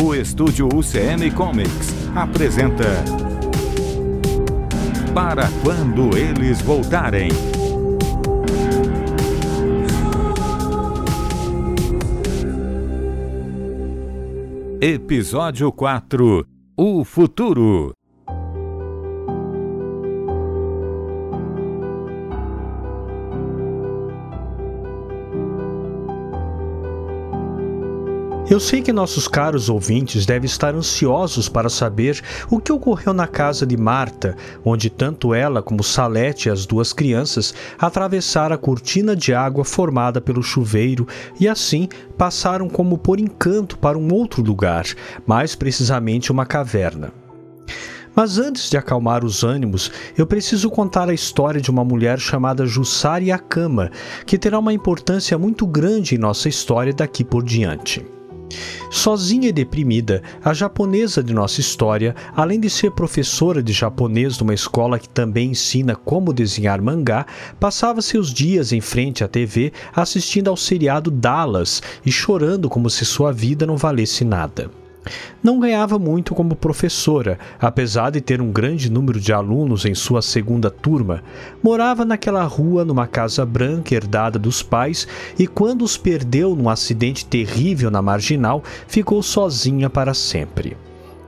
O estúdio UCM Comics apresenta Para quando eles voltarem. Episódio 4 O Futuro Eu sei que nossos caros ouvintes devem estar ansiosos para saber o que ocorreu na casa de Marta, onde tanto ela como Salete e as duas crianças atravessaram a cortina de água formada pelo chuveiro e assim passaram como por encanto para um outro lugar, mais precisamente uma caverna. Mas antes de acalmar os ânimos, eu preciso contar a história de uma mulher chamada Jussari Akama, que terá uma importância muito grande em nossa história daqui por diante. Sozinha e deprimida, a japonesa de nossa história, além de ser professora de japonês numa escola que também ensina como desenhar mangá, passava seus dias em frente à TV assistindo ao seriado Dallas e chorando como se sua vida não valesse nada. Não ganhava muito como professora, apesar de ter um grande número de alunos em sua segunda turma. Morava naquela rua numa casa branca herdada dos pais e, quando os perdeu num acidente terrível na marginal, ficou sozinha para sempre.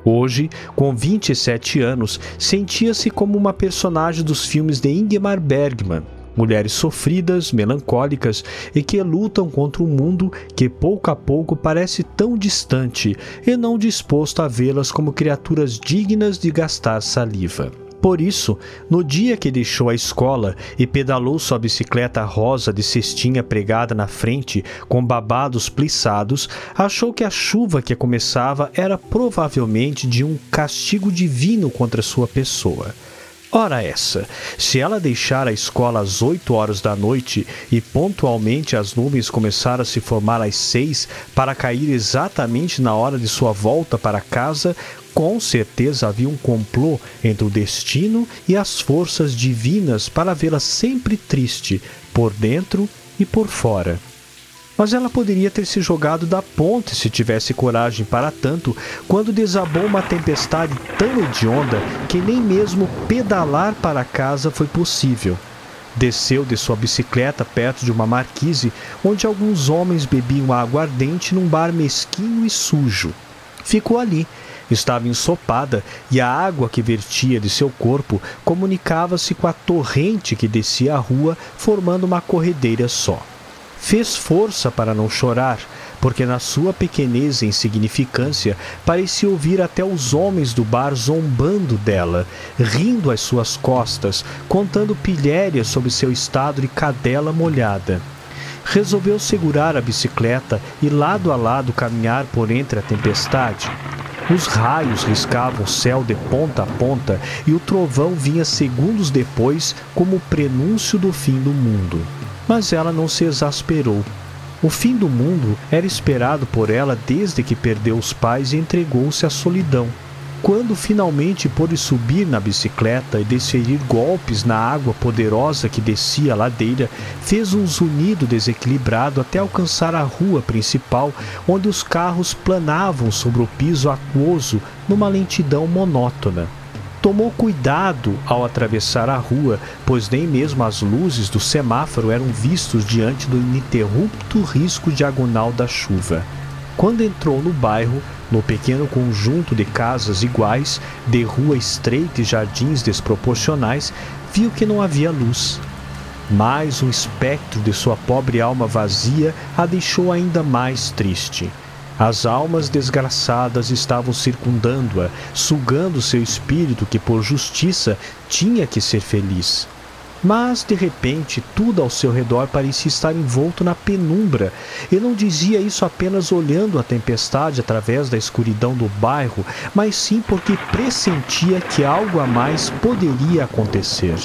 Hoje, com 27 anos, sentia-se como uma personagem dos filmes de Ingmar Bergman mulheres sofridas, melancólicas e que lutam contra um mundo que pouco a pouco parece tão distante e não disposto a vê-las como criaturas dignas de gastar saliva. Por isso, no dia que deixou a escola e pedalou sua bicicleta rosa de cestinha pregada na frente com babados plissados, achou que a chuva que começava era provavelmente de um castigo divino contra sua pessoa. Ora essa, se ela deixar a escola às 8 horas da noite e pontualmente as nuvens começaram a se formar às 6 para cair exatamente na hora de sua volta para casa, com certeza havia um complô entre o destino e as forças divinas para vê-la sempre triste, por dentro e por fora. Mas ela poderia ter se jogado da ponte se tivesse coragem para tanto, quando desabou uma tempestade tão hedionda que nem mesmo pedalar para casa foi possível. Desceu de sua bicicleta perto de uma marquise onde alguns homens bebiam água ardente num bar mesquinho e sujo. Ficou ali, estava ensopada e a água que vertia de seu corpo comunicava-se com a torrente que descia a rua, formando uma corredeira só. Fez força para não chorar, porque na sua pequenez e insignificância parecia ouvir até os homens do bar zombando dela, rindo às suas costas, contando pilhérias sobre seu estado de cadela molhada. Resolveu segurar a bicicleta e lado a lado caminhar por entre a tempestade. Os raios riscavam o céu de ponta a ponta e o trovão vinha segundos depois como o prenúncio do fim do mundo mas ela não se exasperou. O fim do mundo era esperado por ela desde que perdeu os pais e entregou-se à solidão. Quando finalmente pôde subir na bicicleta e desferir golpes na água poderosa que descia a ladeira, fez um zunido desequilibrado até alcançar a rua principal, onde os carros planavam sobre o piso aquoso numa lentidão monótona tomou cuidado ao atravessar a rua, pois nem mesmo as luzes do semáforo eram vistos diante do ininterrupto risco diagonal da chuva. Quando entrou no bairro, no pequeno conjunto de casas iguais, de rua estreita e jardins desproporcionais, viu que não havia luz. Mais um espectro de sua pobre alma vazia a deixou ainda mais triste. As almas desgraçadas estavam circundando-a, sugando seu espírito que, por justiça, tinha que ser feliz. Mas, de repente, tudo ao seu redor parecia estar envolto na penumbra. E não dizia isso apenas olhando a tempestade através da escuridão do bairro, mas sim porque pressentia que algo a mais poderia acontecer.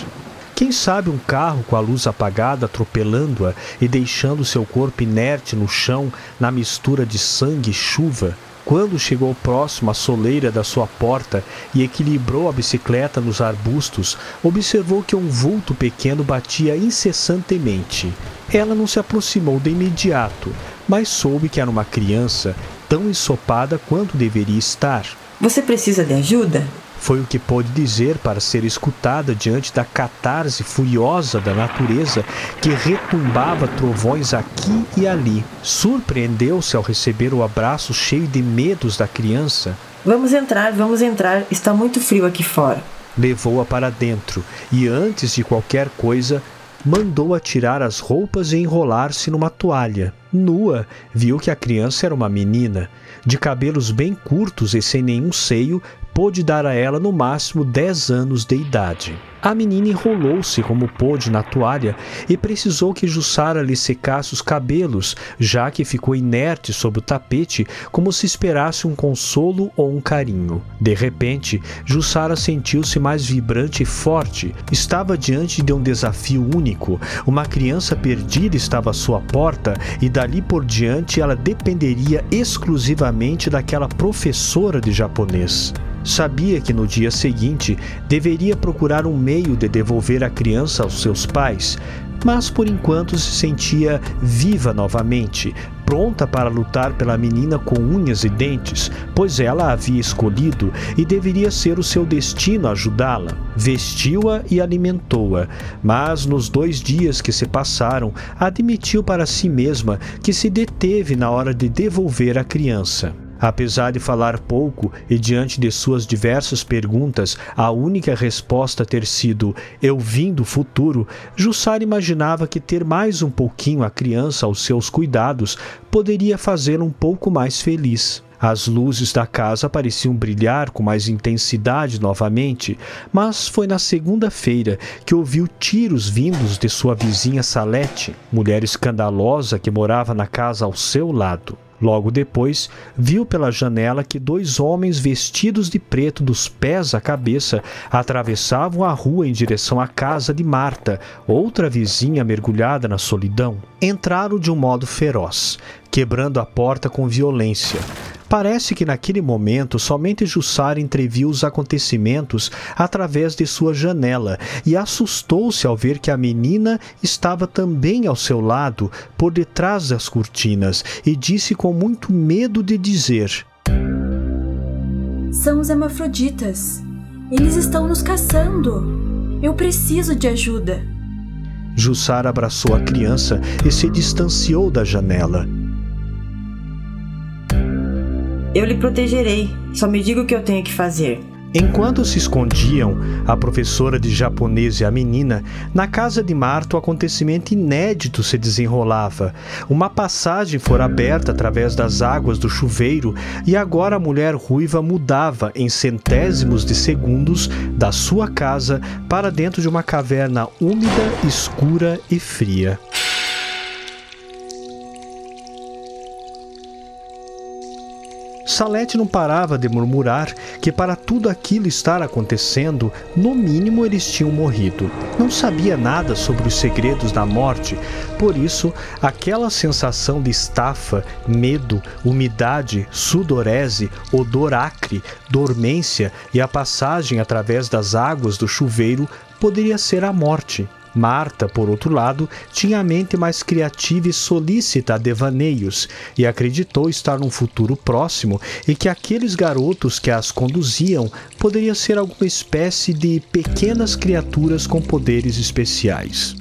Quem sabe um carro com a luz apagada atropelando-a e deixando seu corpo inerte no chão na mistura de sangue e chuva? Quando chegou próximo à soleira da sua porta e equilibrou a bicicleta nos arbustos, observou que um vulto pequeno batia incessantemente. Ela não se aproximou de imediato, mas soube que era uma criança tão ensopada quanto deveria estar. Você precisa de ajuda? Foi o que pôde dizer para ser escutada diante da catarse furiosa da natureza que retumbava trovões aqui e ali. Surpreendeu-se ao receber o abraço cheio de medos da criança. Vamos entrar, vamos entrar, está muito frio aqui fora. Levou-a para dentro e, antes de qualquer coisa, mandou-a tirar as roupas e enrolar-se numa toalha. Nua, viu que a criança era uma menina, de cabelos bem curtos e sem nenhum seio, pôde dar a ela no máximo 10 anos de idade. A menina enrolou-se como pôde na toalha e precisou que Jussara lhe secasse os cabelos, já que ficou inerte sob o tapete, como se esperasse um consolo ou um carinho. De repente, Jussara sentiu-se mais vibrante e forte. Estava diante de um desafio único. Uma criança perdida estava à sua porta e dali por diante ela dependeria exclusivamente daquela professora de japonês. Sabia que no dia seguinte deveria procurar um meio de devolver a criança aos seus pais, mas por enquanto se sentia viva novamente, pronta para lutar pela menina com unhas e dentes, pois ela a havia escolhido e deveria ser o seu destino ajudá-la. Vestiu-a e alimentou-a, mas nos dois dias que se passaram, admitiu para si mesma que se deteve na hora de devolver a criança. Apesar de falar pouco e diante de suas diversas perguntas, a única resposta ter sido eu vim do futuro, Jussara imaginava que ter mais um pouquinho a criança aos seus cuidados poderia fazê-la um pouco mais feliz. As luzes da casa pareciam brilhar com mais intensidade novamente, mas foi na segunda-feira que ouviu tiros vindos de sua vizinha Salete, mulher escandalosa que morava na casa ao seu lado. Logo depois, viu pela janela que dois homens vestidos de preto dos pés à cabeça atravessavam a rua em direção à casa de Marta, outra vizinha mergulhada na solidão. Entraram de um modo feroz, quebrando a porta com violência. Parece que naquele momento somente Jussara entreviu os acontecimentos através de sua janela e assustou-se ao ver que a menina estava também ao seu lado, por detrás das cortinas, e disse com muito medo de dizer: São os hermafroditas. Eles estão nos caçando. Eu preciso de ajuda. Jussara abraçou a criança e se distanciou da janela. Eu lhe protegerei. Só me diga o que eu tenho que fazer. Enquanto se escondiam, a professora de japonês e a menina, na casa de Marta o acontecimento inédito se desenrolava. Uma passagem fora aberta através das águas do chuveiro e agora a mulher ruiva mudava em centésimos de segundos da sua casa para dentro de uma caverna úmida, escura e fria. Salete não parava de murmurar que para tudo aquilo estar acontecendo, no mínimo eles tinham morrido. Não sabia nada sobre os segredos da morte, por isso aquela sensação de estafa, medo, umidade, sudorese, odor acre, dormência e a passagem através das águas do chuveiro poderia ser a morte. Marta, por outro lado, tinha a mente mais criativa e solícita a devaneios e acreditou estar num futuro próximo e que aqueles garotos que as conduziam poderiam ser alguma espécie de pequenas criaturas com poderes especiais.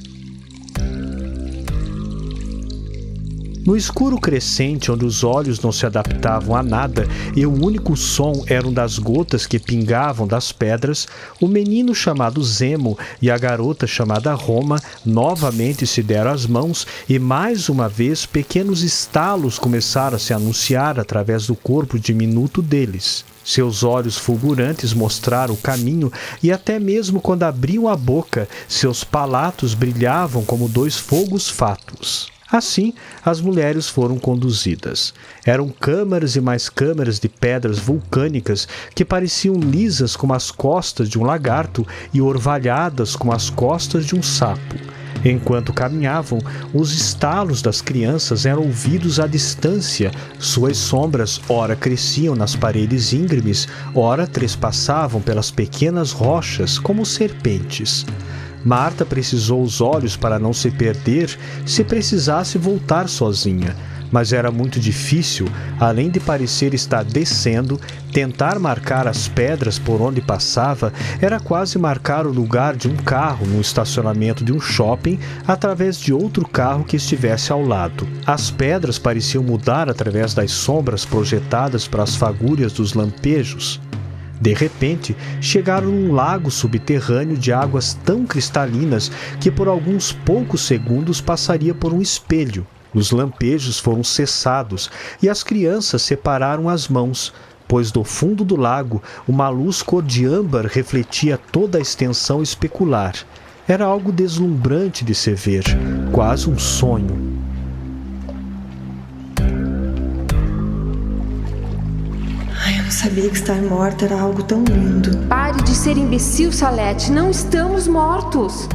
No escuro crescente, onde os olhos não se adaptavam a nada e o único som eram das gotas que pingavam das pedras, o menino chamado Zemo e a garota chamada Roma novamente se deram as mãos e mais uma vez pequenos estalos começaram a se anunciar através do corpo diminuto deles. Seus olhos fulgurantes mostraram o caminho e até mesmo quando abriam a boca, seus palatos brilhavam como dois fogos fatos. Assim, as mulheres foram conduzidas. Eram câmaras e mais câmaras de pedras vulcânicas que pareciam lisas como as costas de um lagarto e orvalhadas como as costas de um sapo. Enquanto caminhavam, os estalos das crianças eram ouvidos à distância. Suas sombras ora cresciam nas paredes íngremes, ora trespassavam pelas pequenas rochas como serpentes. Marta precisou os olhos para não se perder se precisasse voltar sozinha, mas era muito difícil, além de parecer estar descendo, tentar marcar as pedras por onde passava era quase marcar o lugar de um carro no estacionamento de um shopping através de outro carro que estivesse ao lado. As pedras pareciam mudar através das sombras projetadas para as fagulhas dos lampejos. De repente, chegaram num lago subterrâneo de águas tão cristalinas que por alguns poucos segundos passaria por um espelho. Os lampejos foram cessados e as crianças separaram as mãos, pois do fundo do lago uma luz cor de âmbar refletia toda a extensão especular. Era algo deslumbrante de se ver, quase um sonho. Sabia que estar morta era algo tão lindo. Pare de ser imbecil, Salete. Não estamos mortos.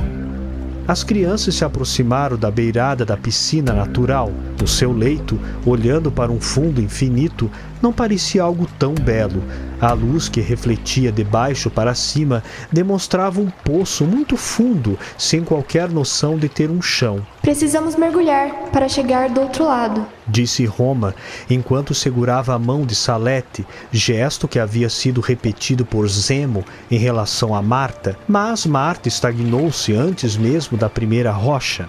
As crianças se aproximaram da beirada da piscina natural. No seu leito, olhando para um fundo infinito, não parecia algo tão belo. A luz que refletia de baixo para cima demonstrava um poço muito fundo, sem qualquer noção de ter um chão. Precisamos mergulhar para chegar do outro lado, disse Roma, enquanto segurava a mão de Salete, gesto que havia sido repetido por Zemo em relação a Marta, mas Marta estagnou-se antes mesmo da primeira rocha.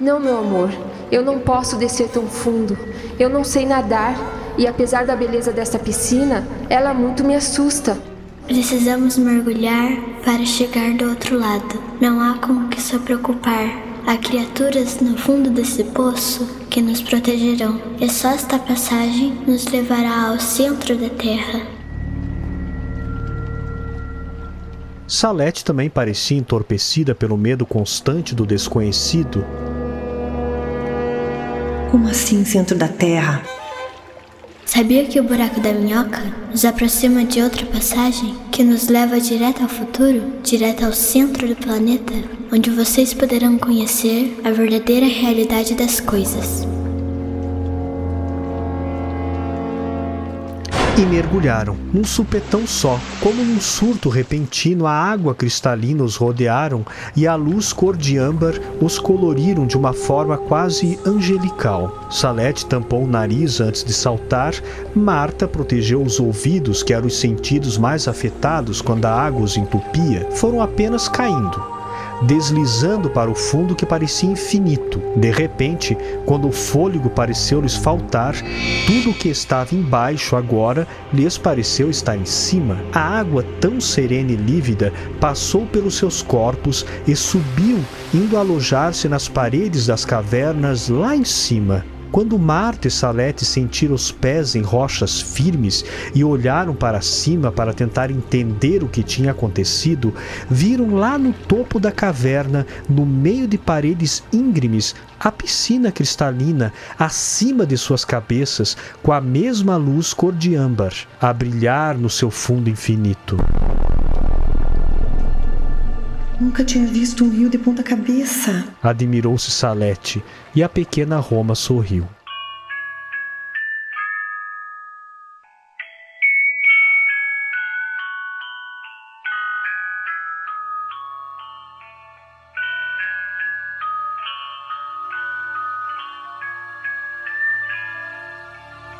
Não, meu amor, eu não posso descer tão fundo. Eu não sei nadar e, apesar da beleza desta piscina, ela muito me assusta. Precisamos mergulhar para chegar do outro lado. Não há com que se preocupar. Há criaturas no fundo desse poço que nos protegerão, e só esta passagem nos levará ao centro da Terra. Salete também parecia entorpecida pelo medo constante do desconhecido como assim centro da Terra? Sabia que o buraco da minhoca nos aproxima de outra passagem que nos leva direto ao futuro, direto ao centro do planeta, onde vocês poderão conhecer a verdadeira realidade das coisas. E mergulharam, num supetão só. Como num surto repentino, a água cristalina os rodearam e a luz cor de âmbar os coloriram de uma forma quase angelical. Salete tampou o nariz antes de saltar, Marta protegeu os ouvidos, que eram os sentidos mais afetados quando a água os entupia, foram apenas caindo deslizando para o fundo que parecia infinito. De repente, quando o fôlego pareceu lhes faltar, tudo o que estava embaixo agora lhes pareceu estar em cima. A água, tão serena e lívida, passou pelos seus corpos e subiu, indo alojar-se nas paredes das cavernas lá em cima. Quando Marta e Salete sentiram os pés em rochas firmes e olharam para cima para tentar entender o que tinha acontecido, viram lá no topo da caverna, no meio de paredes íngremes, a piscina cristalina acima de suas cabeças, com a mesma luz cor de âmbar, a brilhar no seu fundo infinito. Nunca tinha visto um rio de ponta cabeça. Admirou-se Salete e a pequena Roma sorriu.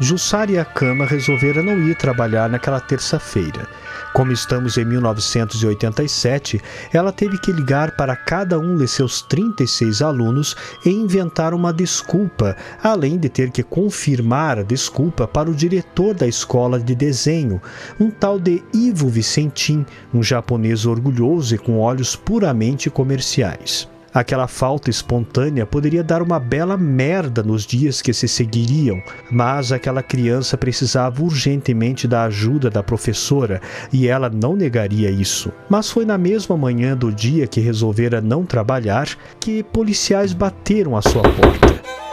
Jussara e a cama resolveram não ir trabalhar naquela terça-feira. Como estamos em 1987, ela teve que ligar para cada um de seus 36 alunos e inventar uma desculpa, além de ter que confirmar a desculpa para o diretor da escola de desenho, um tal de Ivo Vicentim, um japonês orgulhoso e com olhos puramente comerciais. Aquela falta espontânea poderia dar uma bela merda nos dias que se seguiriam, mas aquela criança precisava urgentemente da ajuda da professora e ela não negaria isso. Mas foi na mesma manhã do dia que resolvera não trabalhar que policiais bateram à sua porta.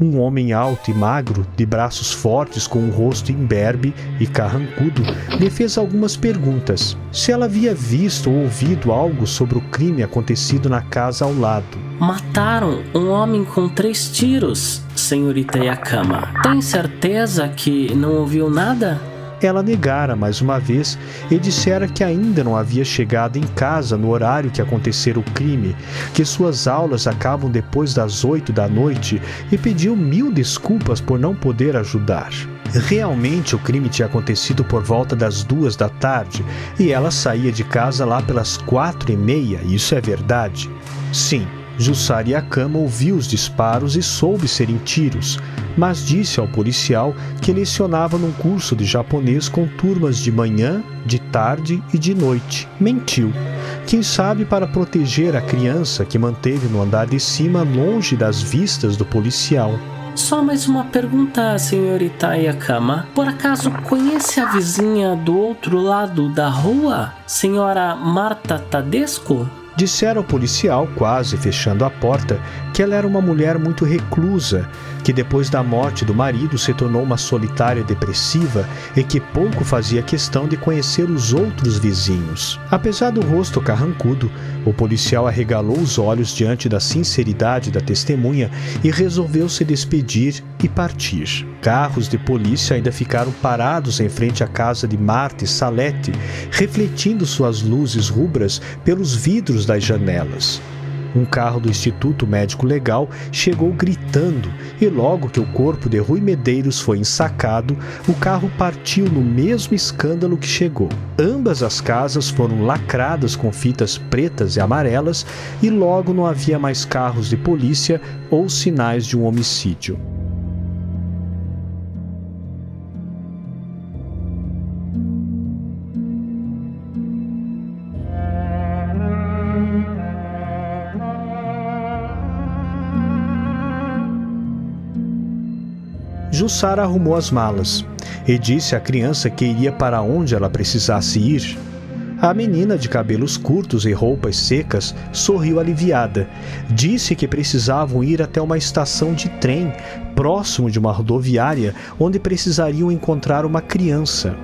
Um homem alto e magro, de braços fortes, com um rosto imberbe e carrancudo, lhe fez algumas perguntas. Se ela havia visto ou ouvido algo sobre o crime acontecido na casa ao lado. Mataram um homem com três tiros, senhorita Yakama. Tem certeza que não ouviu nada? Ela negara mais uma vez e dissera que ainda não havia chegado em casa no horário que acontecera o crime, que suas aulas acabam depois das oito da noite e pediu mil desculpas por não poder ajudar. Realmente o crime tinha acontecido por volta das duas da tarde e ela saía de casa lá pelas quatro e meia, isso é verdade. Sim, Jussara Yakama ouviu os disparos e soube serem tiros, mas disse ao policial que lecionava num curso de japonês com turmas de manhã, de tarde e de noite. Mentiu. Quem sabe para proteger a criança que manteve no andar de cima longe das vistas do policial. Só mais uma pergunta, senhorita Yakama. Por acaso conhece a vizinha do outro lado da rua? Senhora Marta Tadesco? Dissera ao policial, quase fechando a porta, que ela era uma mulher muito reclusa, que depois da morte do marido se tornou uma solitária depressiva e que pouco fazia questão de conhecer os outros vizinhos. Apesar do rosto carrancudo, o policial arregalou os olhos diante da sinceridade da testemunha e resolveu se despedir e partir. Carros de polícia ainda ficaram parados em frente à casa de Marta e Salete, refletindo suas luzes rubras pelos vidros das janelas. Um carro do Instituto Médico Legal chegou gritando e logo que o corpo de Rui Medeiros foi ensacado, o carro partiu no mesmo escândalo que chegou. Ambas as casas foram lacradas com fitas pretas e amarelas e logo não havia mais carros de polícia ou sinais de um homicídio. Jussara arrumou as malas e disse à criança que iria para onde ela precisasse ir. A menina, de cabelos curtos e roupas secas, sorriu aliviada. Disse que precisavam ir até uma estação de trem, próximo de uma rodoviária, onde precisariam encontrar uma criança.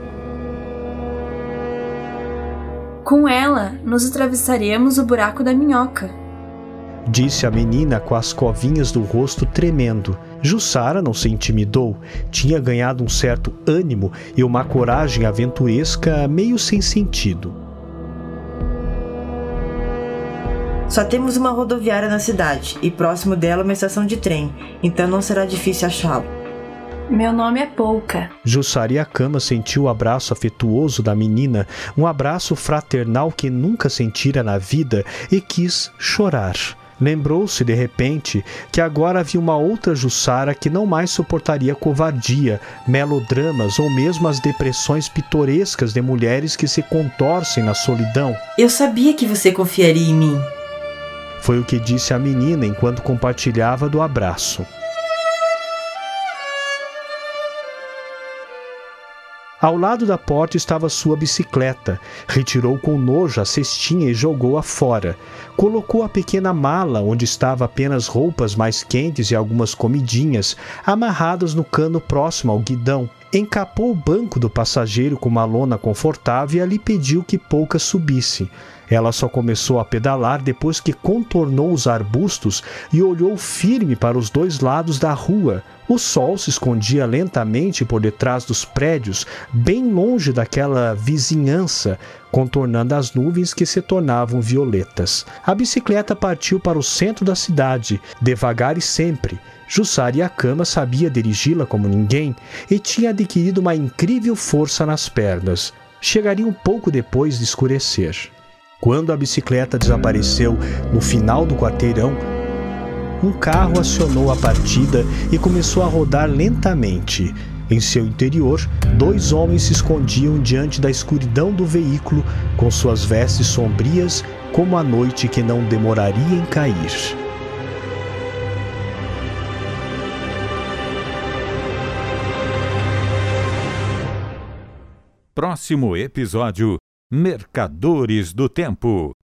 Com ela, nos atravessaremos o buraco da minhoca. Disse a menina com as covinhas do rosto tremendo. Jussara não se intimidou, tinha ganhado um certo ânimo e uma coragem aventuresca meio sem sentido. Só temos uma rodoviária na cidade e próximo dela uma estação de trem, então não será difícil achá-lo. Meu nome é Pouca. Jussara Yakama sentiu o abraço afetuoso da menina, um abraço fraternal que nunca sentira na vida e quis chorar. Lembrou-se de repente que agora havia uma outra Jussara que não mais suportaria covardia, melodramas ou mesmo as depressões pitorescas de mulheres que se contorcem na solidão. Eu sabia que você confiaria em mim. Foi o que disse a menina enquanto compartilhava do abraço. Ao lado da porta estava sua bicicleta. Retirou com nojo a cestinha e jogou-a fora. Colocou a pequena mala, onde estava apenas roupas mais quentes e algumas comidinhas, amarradas no cano próximo ao guidão. Encapou o banco do passageiro com uma lona confortável e ali pediu que Pouca subisse. Ela só começou a pedalar depois que contornou os arbustos e olhou firme para os dois lados da rua. O sol se escondia lentamente por detrás dos prédios, bem longe daquela vizinhança, contornando as nuvens que se tornavam violetas. A bicicleta partiu para o centro da cidade, devagar e sempre. Jussara Yakama sabia dirigi-la como ninguém e tinha adquirido uma incrível força nas pernas. Chegaria um pouco depois de escurecer. Quando a bicicleta desapareceu no final do quarteirão, um carro acionou a partida e começou a rodar lentamente. Em seu interior, dois homens se escondiam diante da escuridão do veículo, com suas vestes sombrias, como a noite que não demoraria em cair. Próximo episódio: Mercadores do Tempo.